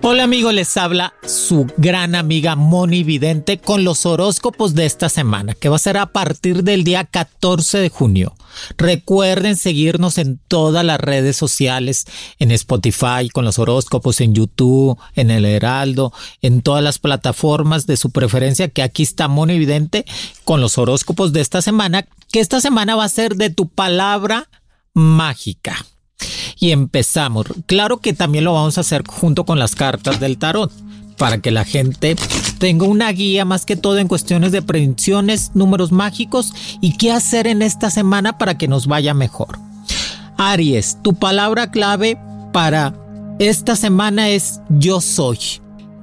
Hola amigos, les habla su gran amiga Moni Vidente con los horóscopos de esta semana, que va a ser a partir del día 14 de junio. Recuerden seguirnos en todas las redes sociales, en Spotify, con los horóscopos, en YouTube, en el Heraldo, en todas las plataformas de su preferencia, que aquí está Moni Vidente con los horóscopos de esta semana, que esta semana va a ser de tu palabra mágica y empezamos. Claro que también lo vamos a hacer junto con las cartas del tarot para que la gente tenga una guía más que todo en cuestiones de predicciones, números mágicos y qué hacer en esta semana para que nos vaya mejor. Aries, tu palabra clave para esta semana es yo soy.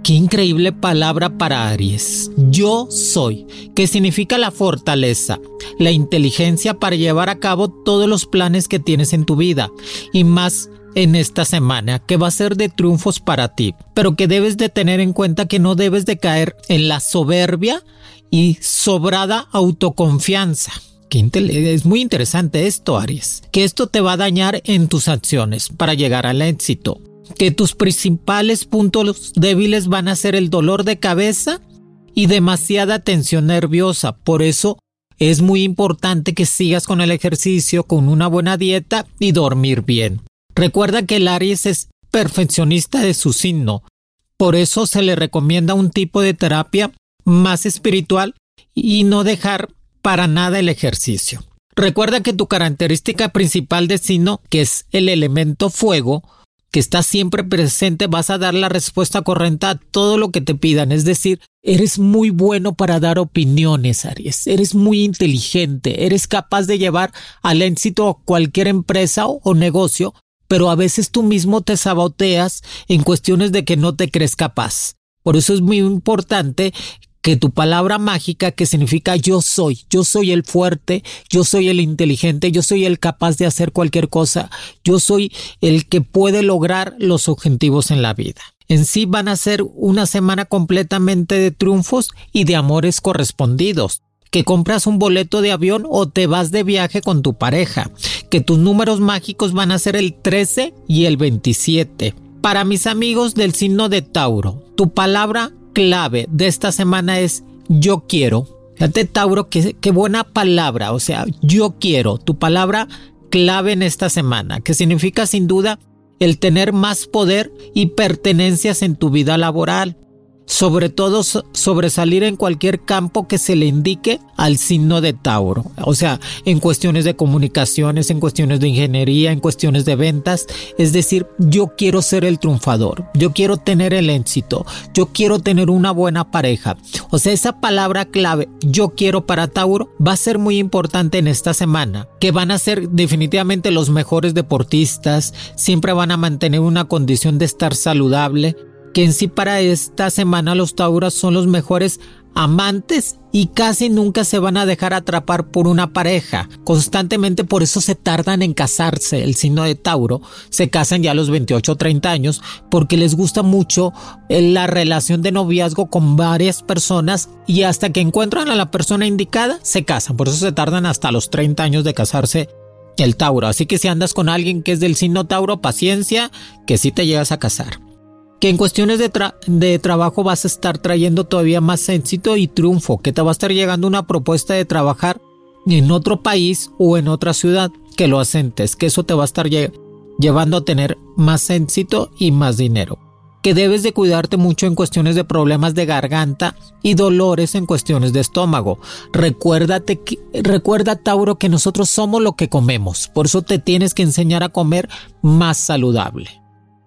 Qué increíble palabra para Aries. Yo soy, que significa la fortaleza, la inteligencia para llevar a cabo todos los planes que tienes en tu vida y más en esta semana que va a ser de triunfos para ti, pero que debes de tener en cuenta que no debes de caer en la soberbia y sobrada autoconfianza. Es muy interesante esto, Aries, que esto te va a dañar en tus acciones para llegar al éxito que tus principales puntos débiles van a ser el dolor de cabeza y demasiada tensión nerviosa. Por eso es muy importante que sigas con el ejercicio, con una buena dieta y dormir bien. Recuerda que el Aries es perfeccionista de su signo. Por eso se le recomienda un tipo de terapia más espiritual y no dejar para nada el ejercicio. Recuerda que tu característica principal de signo, que es el elemento fuego, que estás siempre presente, vas a dar la respuesta correcta a todo lo que te pidan. Es decir, eres muy bueno para dar opiniones, Aries. Eres muy inteligente. Eres capaz de llevar al éxito cualquier empresa o negocio, pero a veces tú mismo te saboteas en cuestiones de que no te crees capaz. Por eso es muy importante que tu palabra mágica que significa yo soy, yo soy el fuerte, yo soy el inteligente, yo soy el capaz de hacer cualquier cosa, yo soy el que puede lograr los objetivos en la vida. En sí van a ser una semana completamente de triunfos y de amores correspondidos que compras un boleto de avión o te vas de viaje con tu pareja, que tus números mágicos van a ser el 13 y el 27. Para mis amigos del signo de Tauro, tu palabra clave de esta semana es yo quiero. Fíjate, Tauro, qué, qué buena palabra. O sea, yo quiero. Tu palabra clave en esta semana, que significa sin duda el tener más poder y pertenencias en tu vida laboral sobre todo sobresalir en cualquier campo que se le indique al signo de Tauro. O sea, en cuestiones de comunicaciones, en cuestiones de ingeniería, en cuestiones de ventas. Es decir, yo quiero ser el triunfador, yo quiero tener el éxito, yo quiero tener una buena pareja. O sea, esa palabra clave, yo quiero para Tauro, va a ser muy importante en esta semana, que van a ser definitivamente los mejores deportistas, siempre van a mantener una condición de estar saludable, que en sí para esta semana los Tauros son los mejores amantes y casi nunca se van a dejar atrapar por una pareja. Constantemente por eso se tardan en casarse. El signo de Tauro se casan ya a los 28 o 30 años porque les gusta mucho la relación de noviazgo con varias personas y hasta que encuentran a la persona indicada se casan. Por eso se tardan hasta los 30 años de casarse el Tauro. Así que si andas con alguien que es del signo Tauro, paciencia, que sí te llegas a casar en cuestiones de, trabajo vas a estar trayendo todavía más éxito y triunfo, que te va a estar llegando una propuesta de trabajar en otro país o en otra ciudad, que lo asentes, que eso te va a estar llevando a tener más éxito y más dinero. Que debes de cuidarte mucho en cuestiones de problemas de garganta y dolores en cuestiones de estómago. Recuérdate recuerda Tauro que nosotros somos lo que comemos, por eso te tienes que enseñar a comer más saludable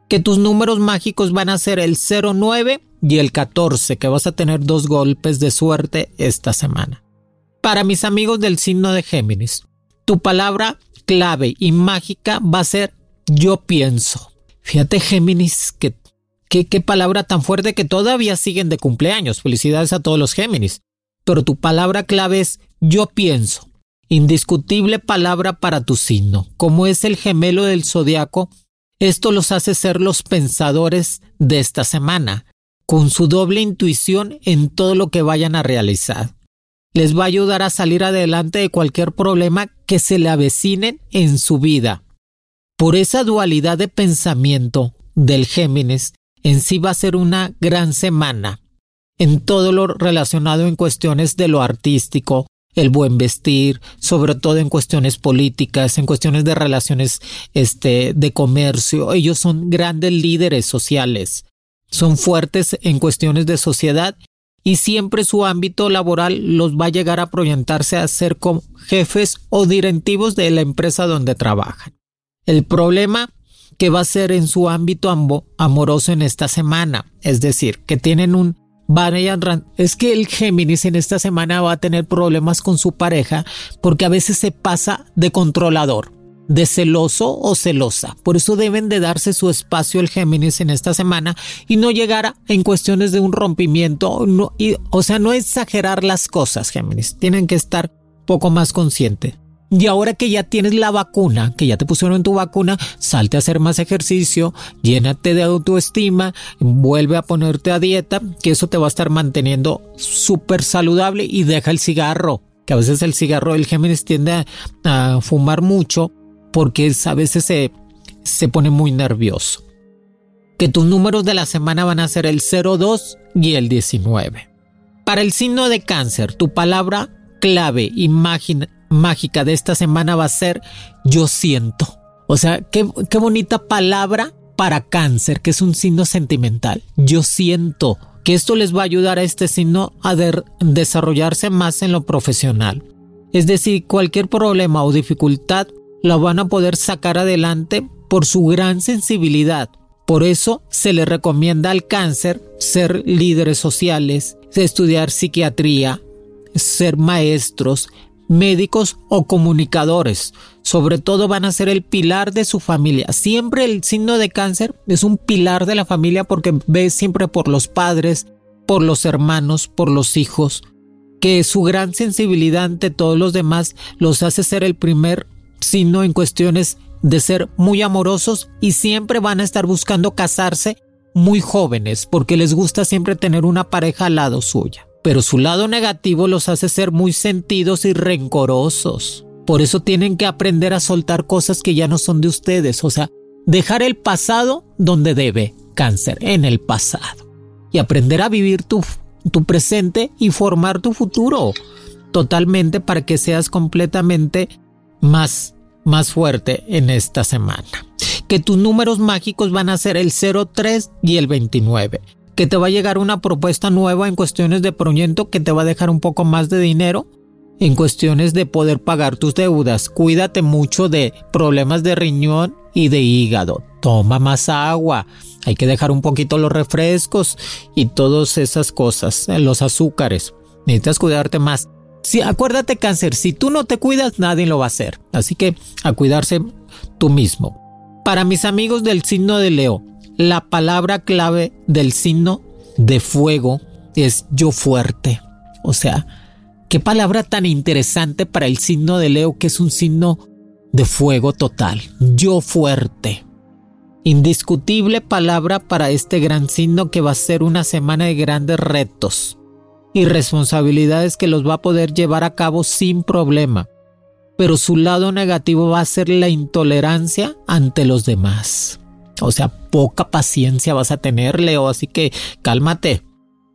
que tus números mágicos van a ser el 09 y el 14, que vas a tener dos golpes de suerte esta semana. Para mis amigos del signo de Géminis, tu palabra clave y mágica va a ser yo pienso. Fíjate Géminis, que, qué palabra tan fuerte que todavía siguen de cumpleaños. Felicidades a todos los Géminis. Pero tu palabra clave es yo pienso. Indiscutible palabra para tu signo. Como es el gemelo del zodiaco, esto los hace ser los pensadores de esta semana, con su doble intuición en todo lo que vayan a realizar. Les va a ayudar a salir adelante de cualquier problema que se le avecinen en su vida. Por esa dualidad de pensamiento del Géminis, en sí va a ser una gran semana en todo lo relacionado en cuestiones de lo artístico, el buen vestir, sobre todo en cuestiones políticas, en cuestiones de relaciones este, de comercio. Ellos son grandes líderes sociales, son fuertes en cuestiones de sociedad y siempre su ámbito laboral los va a llegar a proyectarse a ser como jefes o directivos de la empresa donde trabajan. El problema que va a ser en su ámbito amoroso en esta semana, es decir, que tienen un es que el Géminis en esta semana va a tener problemas con su pareja porque a veces se pasa de controlador, de celoso o celosa. Por eso deben de darse su espacio el Géminis en esta semana y no llegar en cuestiones de un rompimiento, o sea, no exagerar las cosas, Géminis. Tienen que estar poco más conscientes. Y ahora que ya tienes la vacuna, que ya te pusieron tu vacuna, salte a hacer más ejercicio, llénate de autoestima, vuelve a ponerte a dieta, que eso te va a estar manteniendo súper saludable y deja el cigarro, que a veces el cigarro del Géminis tiende a, fumar mucho porque a veces se, se pone muy nervioso. Que tus números de la semana van a ser el 02 y el 19. Para el signo de cáncer, tu palabra clave, imagen, mágica de esta semana va a ser yo siento. O sea, qué, qué bonita palabra para cáncer, que es un signo sentimental. Yo siento que esto les va a ayudar a este signo a desarrollarse más en lo profesional. Es decir, cualquier problema o dificultad lo van a poder sacar adelante por su gran sensibilidad. Por eso se le recomienda al cáncer ser líderes sociales, estudiar psiquiatría, ser maestros, médicos o comunicadores. Sobre todo van a ser el pilar de su familia. Siempre el signo de cáncer es un pilar de la familia porque ve siempre por los padres, por los hermanos, por los hijos, que su gran sensibilidad ante todos los demás los hace ser el primer signo en cuestiones de ser muy amorosos y siempre van a estar buscando casarse muy jóvenes porque les gusta siempre tener una pareja al lado suya pero su lado negativo los hace ser muy sentidos y rencorosos. Por eso tienen que aprender a soltar cosas que ya no son de ustedes, o sea, dejar el pasado donde debe, cáncer, en el pasado. Y aprender a vivir tu, tu presente y formar tu futuro totalmente para que seas completamente más, más fuerte en esta semana. Que tus números mágicos van a ser el 03 y el 29 que te va a llegar una propuesta nueva en cuestiones de proyecto que te va a dejar un poco más de dinero en cuestiones de poder pagar tus deudas. Cuídate mucho de problemas de riñón y de hígado. Toma más agua. Hay que dejar un poquito los refrescos y todas esas cosas, eh, los azúcares. Necesitas cuidarte más. Si, acuérdate cáncer, si tú no te cuidas, nadie lo va a hacer. Así que a cuidarse tú mismo. Para mis amigos del signo de Leo, la palabra clave del signo de fuego es yo fuerte. O sea, qué palabra tan interesante para el signo de Leo que es un signo de fuego total. Yo fuerte. Indiscutible palabra para este gran signo que va a ser una semana de grandes retos y responsabilidades que los va a poder llevar a cabo sin problema. Pero su lado negativo va a ser la intolerancia ante los demás. O sea, poca paciencia vas a tener, Leo, así que cálmate.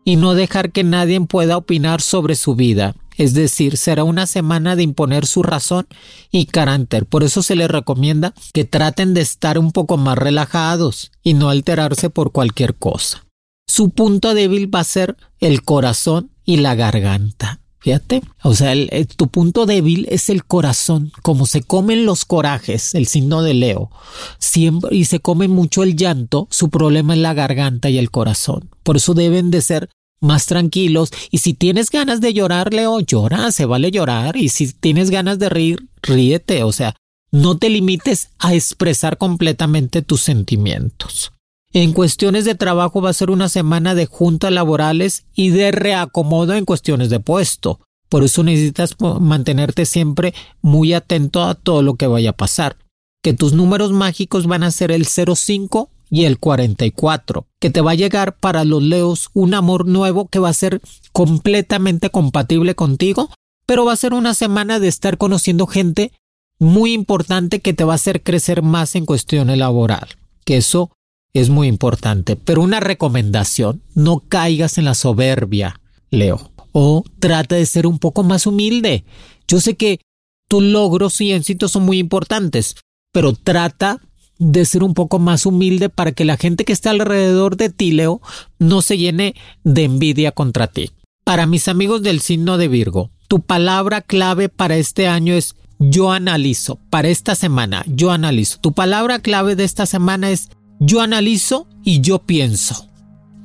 Y no dejar que nadie pueda opinar sobre su vida. Es decir, será una semana de imponer su razón y carácter. Por eso se les recomienda que traten de estar un poco más relajados y no alterarse por cualquier cosa. Su punto débil va a ser el corazón y la garganta. Fíjate, o sea, tu punto débil es el corazón, como se comen los corajes, el signo de Leo, siempre y se come mucho el llanto, su problema es la garganta y el corazón. Por eso deben de ser más tranquilos y si tienes ganas de llorar, Leo, llora, se vale llorar y si tienes ganas de reír, ríete, o sea, no te limites a expresar completamente tus sentimientos. En cuestiones de trabajo va a ser una semana de juntas laborales y de reacomodo en cuestiones de puesto. Por eso necesitas mantenerte siempre muy atento a todo lo que vaya a pasar. Que tus números mágicos van a ser el 05 y el 44. Que te va a llegar para los leos un amor nuevo que va a ser completamente compatible contigo, pero va a ser una semana de estar conociendo gente muy importante que te va a hacer crecer más en cuestiones laboral. Que eso es muy importante. Pero una recomendación, no caigas en la soberbia, Leo. O trata de ser un poco más humilde. Yo sé que tus logros y éxitos son muy importantes, pero trata de ser un poco más humilde para que la gente que está alrededor de ti, Leo, no se llene de envidia contra ti. Para mis amigos del signo de Virgo, tu palabra clave para este año es yo analizo. Para esta semana, yo analizo. Tu palabra clave de esta semana es yo analizo y yo pienso.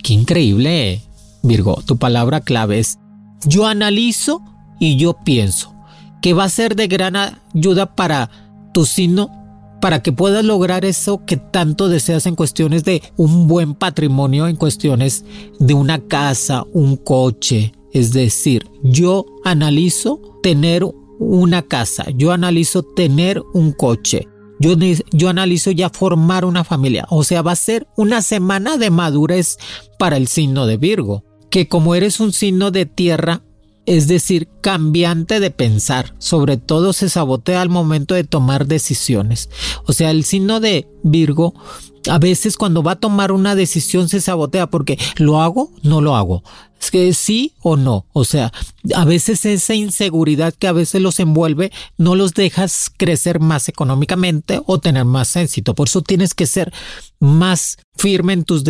Qué increíble, Virgo. Tu palabra clave es yo analizo y yo pienso. Que va a ser de gran ayuda para tu signo para que puedas lograr eso que tanto deseas en cuestiones de un buen patrimonio, en cuestiones de una casa, un coche. Es decir, yo analizo tener una casa, yo analizo tener un coche, yo, analizo ya formar una familia. O sea, va a ser una semana de madurez para el signo de Virgo. Que como eres un signo de tierra, es decir, cambiante de pensar, sobre todo se sabotea al momento de tomar decisiones. O sea, el signo de Virgo a veces cuando va a tomar una decisión se sabotea porque lo hago, no lo hago. Es que sí o no. O sea, a veces esa inseguridad que a veces los envuelve no los dejas crecer más económicamente o tener más éxito. Por eso tienes que ser más firme en tus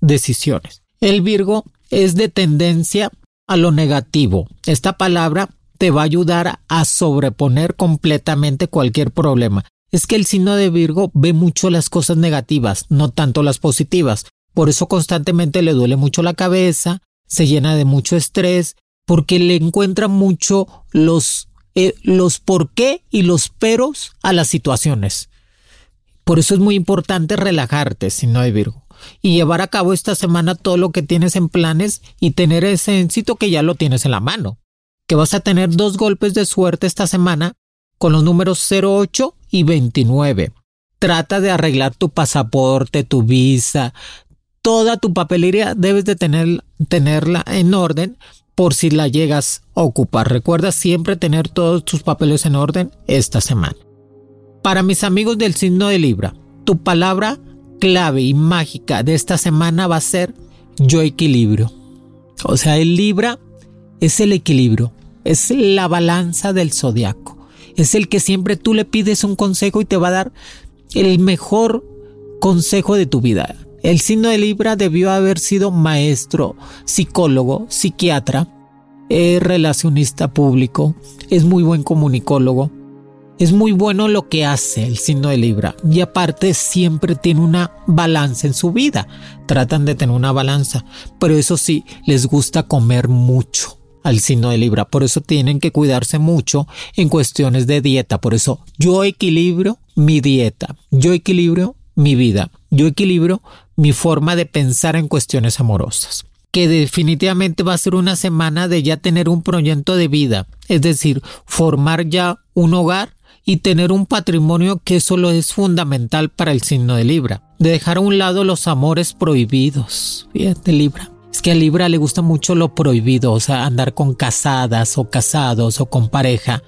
decisiones. El Virgo es de tendencia a lo negativo. Esta palabra te va a ayudar a sobreponer completamente cualquier problema. Es que el signo de Virgo ve mucho las cosas negativas, no tanto las positivas. Por eso constantemente le duele mucho la cabeza, se llena de mucho estrés, porque le encuentra mucho los, eh, los por qué y los peros a las situaciones. Por eso es muy importante relajarte, signo de Virgo y llevar a cabo esta semana todo lo que tienes en planes y tener ese éxito que ya lo tienes en la mano. Que vas a tener dos golpes de suerte esta semana con los números 08 y 29. Trata de arreglar tu pasaporte, tu visa, toda tu papelería debes de tener, tenerla en orden por si la llegas a ocupar. Recuerda siempre tener todos tus papeles en orden esta semana. Para mis amigos del signo de Libra, tu palabra clave y mágica de esta semana va a ser yo equilibrio. O sea, el Libra es el equilibrio, es la balanza del zodiaco. Es el que siempre tú le pides un consejo y te va a dar el mejor consejo de tu vida. El signo de Libra debió haber sido maestro, psicólogo, psiquiatra, es relacionista público, es muy buen comunicólogo, es muy bueno lo que hace el signo de Libra y aparte siempre tiene una balanza en su vida. Tratan de tener una balanza, pero eso sí, les gusta comer mucho al signo de Libra. Por eso tienen que cuidarse mucho en cuestiones de dieta. Por eso yo equilibro mi dieta, yo equilibro mi vida, yo equilibro mi forma de pensar en cuestiones amorosas que definitivamente va a ser una semana de ya tener un proyecto de vida, es decir, formar ya un hogar y tener un patrimonio que solo es fundamental para el signo de Libra. De dejar a un lado los amores prohibidos. Fíjate, Libra. Es que a Libra le gusta mucho lo prohibido, o sea, andar con casadas o casados o con pareja.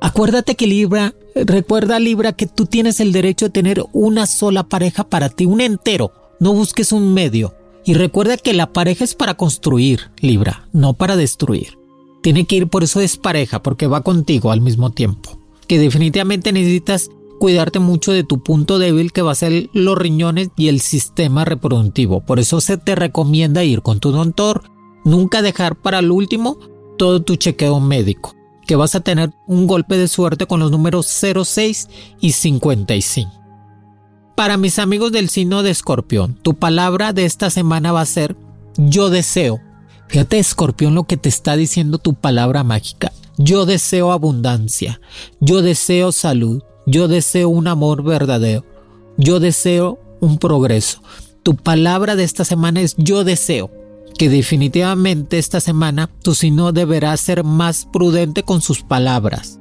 Acuérdate que Libra, recuerda Libra que tú tienes el derecho de tener una sola pareja para ti, un entero. No busques un medio. Y recuerda que la pareja es para construir, Libra, no para destruir. Tiene que ir, por eso es pareja, porque va contigo al mismo tiempo que definitivamente necesitas cuidarte mucho de tu punto débil que va a ser los riñones y el sistema reproductivo. Por eso se te recomienda ir con tu doctor, nunca dejar para el último todo tu chequeo médico, que vas a tener un golpe de suerte con los números 06 y 55. Para mis amigos del signo de escorpión, tu palabra de esta semana va a ser yo deseo. Fíjate, escorpión, lo que te está diciendo tu palabra mágica. Yo deseo abundancia, yo deseo salud, yo deseo un amor verdadero, yo deseo un progreso. Tu palabra de esta semana es yo deseo que definitivamente esta semana tu signo deberá ser más prudente con sus palabras.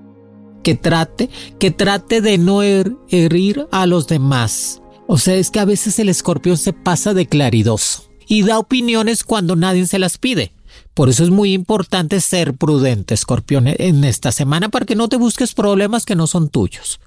Que trate, que trate de no herir a los demás. O sea, es que a veces el escorpión se pasa de claridoso y da opiniones cuando nadie se las pide. Por eso es muy importante ser prudente, escorpión, en esta semana para que no te busques problemas que no son tuyos.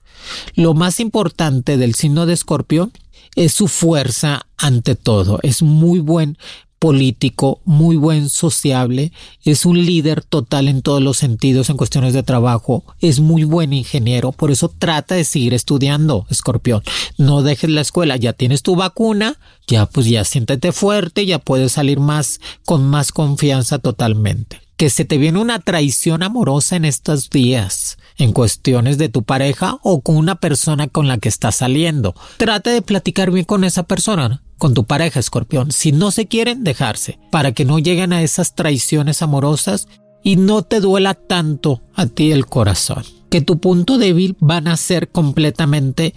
Lo más importante del signo de escorpión es su fuerza ante todo. Es muy buen político, muy buen sociable, es un líder total en todos los sentidos en cuestiones de trabajo, es muy buen ingeniero, por eso trata de seguir estudiando, escorpión. No dejes la escuela, ya tienes tu vacuna, ya pues ya siéntete fuerte, ya puedes salir más con más confianza totalmente. Que se te viene una traición amorosa en estos días en cuestiones de tu pareja o con una persona con la que estás saliendo. Trata de platicar bien con esa persona, con tu pareja escorpión. Si no se quieren, dejarse, para que no lleguen a esas traiciones amorosas y no te duela tanto a ti el corazón. Que tu punto débil van a ser completamente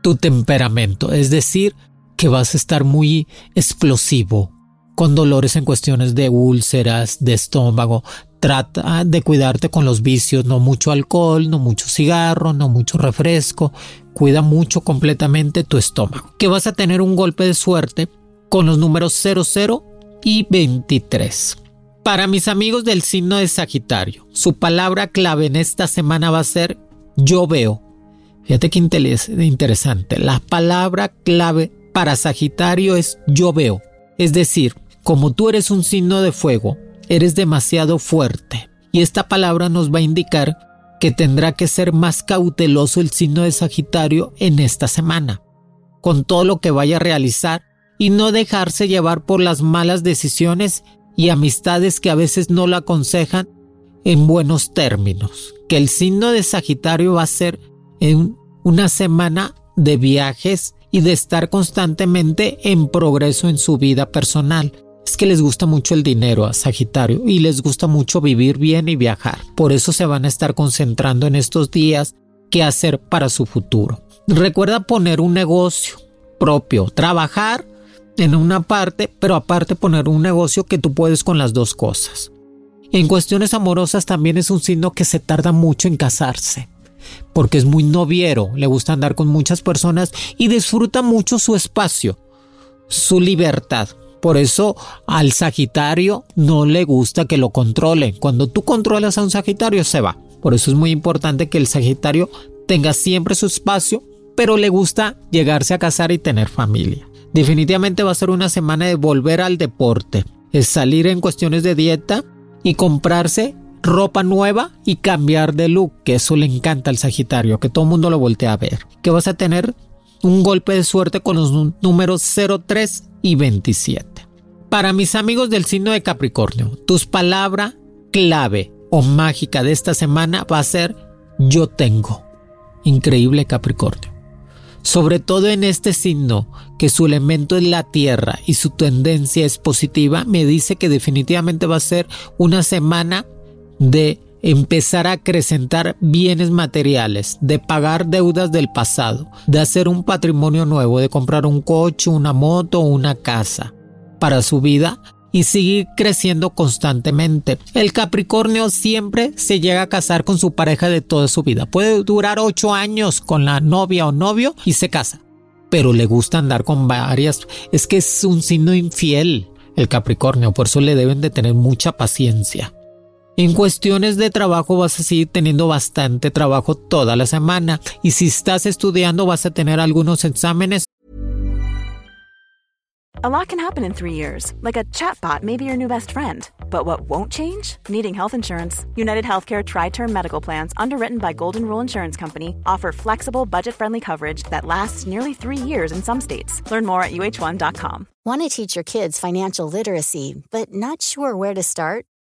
tu temperamento, es decir, que vas a estar muy explosivo, con dolores en cuestiones de úlceras, de estómago, Trata de cuidarte con los vicios, no mucho alcohol, no mucho cigarro, no mucho refresco. Cuida mucho completamente tu estómago. Que vas a tener un golpe de suerte con los números 00 y 23. Para mis amigos del signo de Sagitario, su palabra clave en esta semana va a ser yo veo. Fíjate qué interesante. La palabra clave para Sagitario es yo veo. Es decir, como tú eres un signo de fuego, eres demasiado fuerte. Y esta palabra nos va a indicar que tendrá que ser más cauteloso el signo de Sagitario en esta semana, con todo lo que vaya a realizar y no dejarse llevar por las malas decisiones y amistades que a veces no lo aconsejan en buenos términos. Que el signo de Sagitario va a ser en una semana de viajes y de estar constantemente en progreso en su vida personal es que les gusta mucho el dinero a Sagitario y les gusta mucho vivir bien y viajar. Por eso se van a estar concentrando en estos días qué hacer para su futuro. Recuerda poner un negocio propio, trabajar en una parte, pero aparte poner un negocio que tú puedes con las dos cosas. En cuestiones amorosas también es un signo que se tarda mucho en casarse, porque es muy noviero, le gusta andar con muchas personas y disfruta mucho su espacio, su libertad. Por eso al Sagitario no le gusta que lo controlen. Cuando tú controlas a un Sagitario se va. Por eso es muy importante que el Sagitario tenga siempre su espacio, pero le gusta llegarse a casar y tener familia. Definitivamente va a ser una semana de volver al deporte. Salir en cuestiones de dieta y comprarse ropa nueva y cambiar de look, que eso le encanta al Sagitario, que todo el mundo lo voltea a ver. Que vas a tener un golpe de suerte con los números 03 y 27. Para mis amigos del signo de Capricornio, tus palabra clave o mágica de esta semana va a ser yo tengo. Increíble Capricornio. Sobre todo en este signo, que su elemento es la tierra y su tendencia es positiva, me dice que definitivamente va a ser una semana de empezar a acrecentar bienes materiales, de pagar deudas del pasado, de hacer un patrimonio nuevo, de comprar un coche, una moto una casa para su vida y seguir creciendo constantemente. El Capricornio siempre se llega a casar con su pareja de toda su vida. Puede durar ocho años con la novia o novio y se casa. Pero le gusta andar con varias. Es que es un signo infiel el Capricornio, por eso le deben de tener mucha paciencia. En cuestiones de trabajo vas a seguir teniendo bastante trabajo toda la semana y si estás estudiando vas a tener algunos exámenes. A lot can happen in three years, like a chatbot may be your new best friend. But what won't change? Needing health insurance. United Healthcare Tri Term Medical Plans, underwritten by Golden Rule Insurance Company, offer flexible, budget friendly coverage that lasts nearly three years in some states. Learn more at uh1.com. Want to teach your kids financial literacy, but not sure where to start?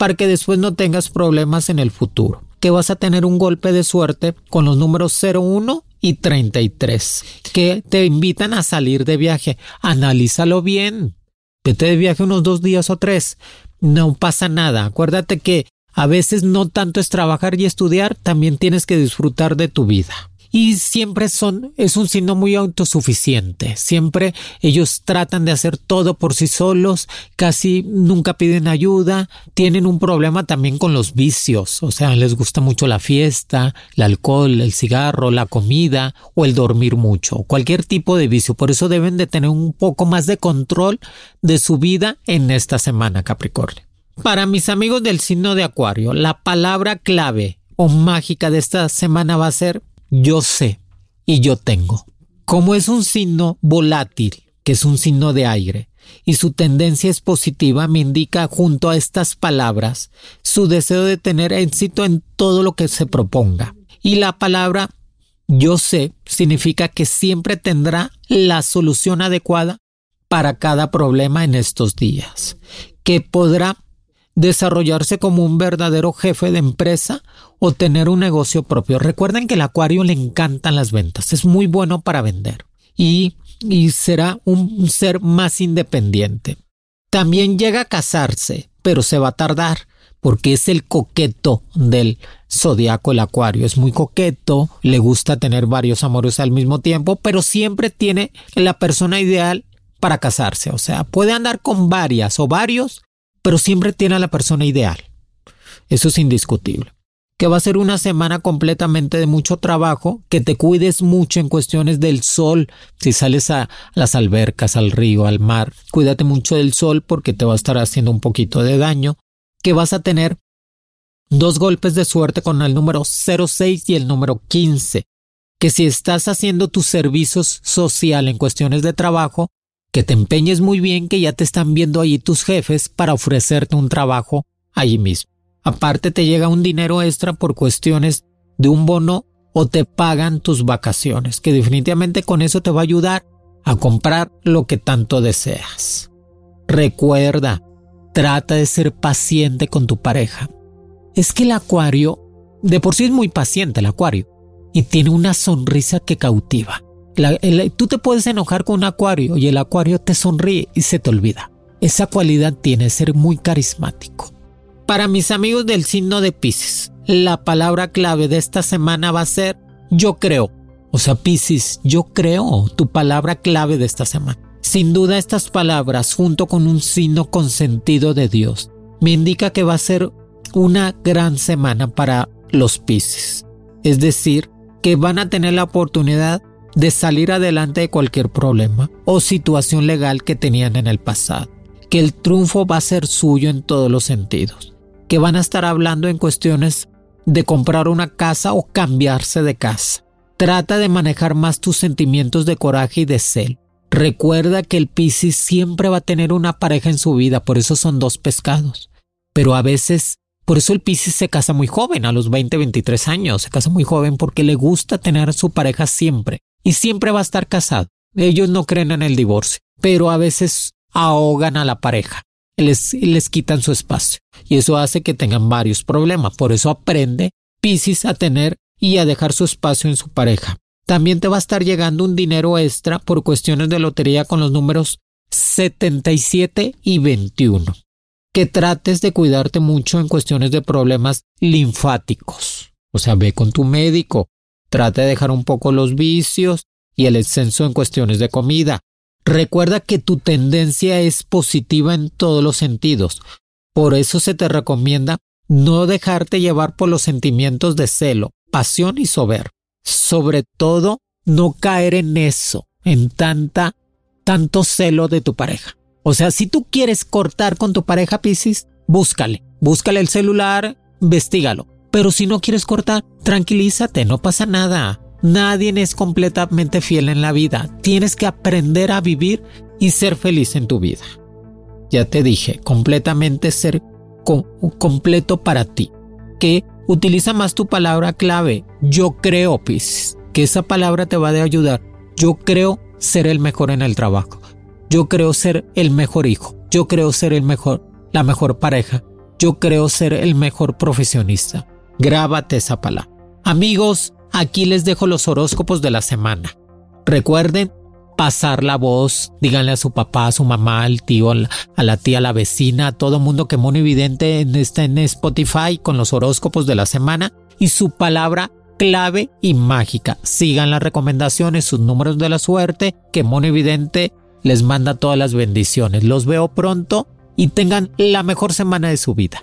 para que después no tengas problemas en el futuro. Que vas a tener un golpe de suerte con los números 01 y 33 que te invitan a salir de viaje. Analízalo bien. Vete de viaje unos dos días o tres. No pasa nada. Acuérdate que a veces no tanto es trabajar y estudiar, también tienes que disfrutar de tu vida y siempre son, es un signo muy autosuficiente. Siempre ellos tratan de hacer todo por sí solos, casi nunca piden ayuda, tienen un problema también con los vicios, o sea, les gusta mucho la fiesta, el alcohol, el cigarro, la comida o el dormir mucho, cualquier tipo de vicio. Por eso deben de tener un poco más de control de su vida en esta semana, Capricornio. Para mis amigos del signo de Acuario, la palabra clave o mágica de esta semana va a ser yo sé y yo tengo. Como es un signo volátil, que es un signo de aire, y su tendencia es positiva, me indica junto a estas palabras su deseo de tener éxito en todo lo que se proponga. Y la palabra yo sé significa que siempre tendrá la solución adecuada para cada problema en estos días, que podrá desarrollarse como un verdadero jefe de empresa o tener un negocio propio. Recuerden que el acuario le encantan las ventas, es muy bueno para vender y, y será un ser más independiente. También llega a casarse, pero se va a tardar porque es el coqueto del zodiaco, el acuario. Es muy coqueto, le gusta tener varios amores al mismo tiempo, pero siempre tiene la persona ideal para casarse. O sea, puede andar con varias o varios, pero siempre tiene a la persona ideal. Eso es indiscutible. Que va a ser una semana completamente de mucho trabajo, que te cuides mucho en cuestiones del sol. Si sales a las albercas, al río, al mar, cuídate mucho del sol porque te va a estar haciendo un poquito de daño. Que vas a tener dos golpes de suerte con el número 06 y el número 15. Que si estás haciendo tu servicio social en cuestiones de trabajo, que te empeñes muy bien que ya te están viendo allí tus jefes para ofrecerte un trabajo allí mismo. Aparte te llega un dinero extra por cuestiones de un bono o te pagan tus vacaciones, que definitivamente con eso te va a ayudar a comprar lo que tanto deseas. Recuerda, trata de ser paciente con tu pareja. Es que el acuario, de por sí es muy paciente el acuario, y tiene una sonrisa que cautiva tú te puedes enojar con un acuario y el acuario te sonríe y se te olvida. Esa cualidad tiene ser muy carismático. Para mis amigos del signo de Pisces, la palabra clave de esta semana va a ser yo creo. O sea, Pisces, yo creo, tu palabra clave de esta semana. Sin duda estas palabras, junto con un signo consentido de Dios, me indica que va a ser una gran semana para los Pisces. Es decir, que van a tener la oportunidad de salir adelante de cualquier problema o situación legal que tenían en el pasado, que el triunfo va a ser suyo en todos los sentidos, que van a estar hablando en cuestiones de comprar una casa o cambiarse de casa. Trata de manejar más tus sentimientos de coraje y de cel. Recuerda que el Piscis siempre va a tener una pareja en su vida, por eso son dos pescados. Pero a veces, por eso el Piscis se casa muy joven, a los 20, 23 años, se casa muy joven porque le gusta tener a su pareja siempre y siempre va a estar casado. Ellos no creen en el divorcio, pero a veces ahogan a la pareja, les, les quitan su espacio y eso hace que tengan varios problemas. Por eso aprende Piscis a tener y a dejar su espacio en su pareja. También te va a estar llegando un dinero extra por cuestiones de lotería con los números 77 y 21. Que trates de cuidarte mucho en cuestiones de problemas linfáticos. O sea, ve con tu médico, trata de dejar un poco los vicios y el exceso en cuestiones de comida. Recuerda que tu tendencia es positiva en todos los sentidos. Por eso se te recomienda no dejarte llevar por los sentimientos de celo, pasión y sober. Sobre todo, no caer en eso, en tanta, tanto celo de tu pareja. O sea, si tú quieres cortar con tu pareja Piscis, búscale, búscale el celular, investigalo. Pero si no quieres cortar, tranquilízate, no pasa nada. Nadie es completamente fiel en la vida. Tienes que aprender a vivir y ser feliz en tu vida. Ya te dije, completamente ser completo para ti. Que utiliza más tu palabra clave. Yo creo, Pisces, que esa palabra te va a ayudar. Yo creo ser el mejor en el trabajo. Yo creo ser el mejor hijo. Yo creo ser el mejor, la mejor pareja. Yo creo ser el mejor profesionista. Grábate esa palabra. Amigos, aquí les dejo los horóscopos de la semana. Recuerden pasar la voz, díganle a su papá, a su mamá, al tío, a la tía, a la vecina, a todo mundo que Mono Evidente está en Spotify con los horóscopos de la semana y su palabra clave y mágica. Sigan las recomendaciones, sus números de la suerte, que Mono Evidente les manda todas las bendiciones. Los veo pronto y tengan la mejor semana de su vida.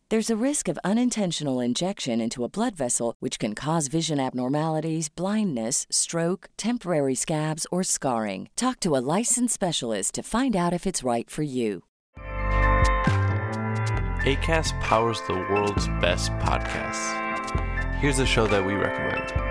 There's a risk of unintentional injection into a blood vessel, which can cause vision abnormalities, blindness, stroke, temporary scabs, or scarring. Talk to a licensed specialist to find out if it's right for you. ACAST powers the world's best podcasts. Here's a show that we recommend.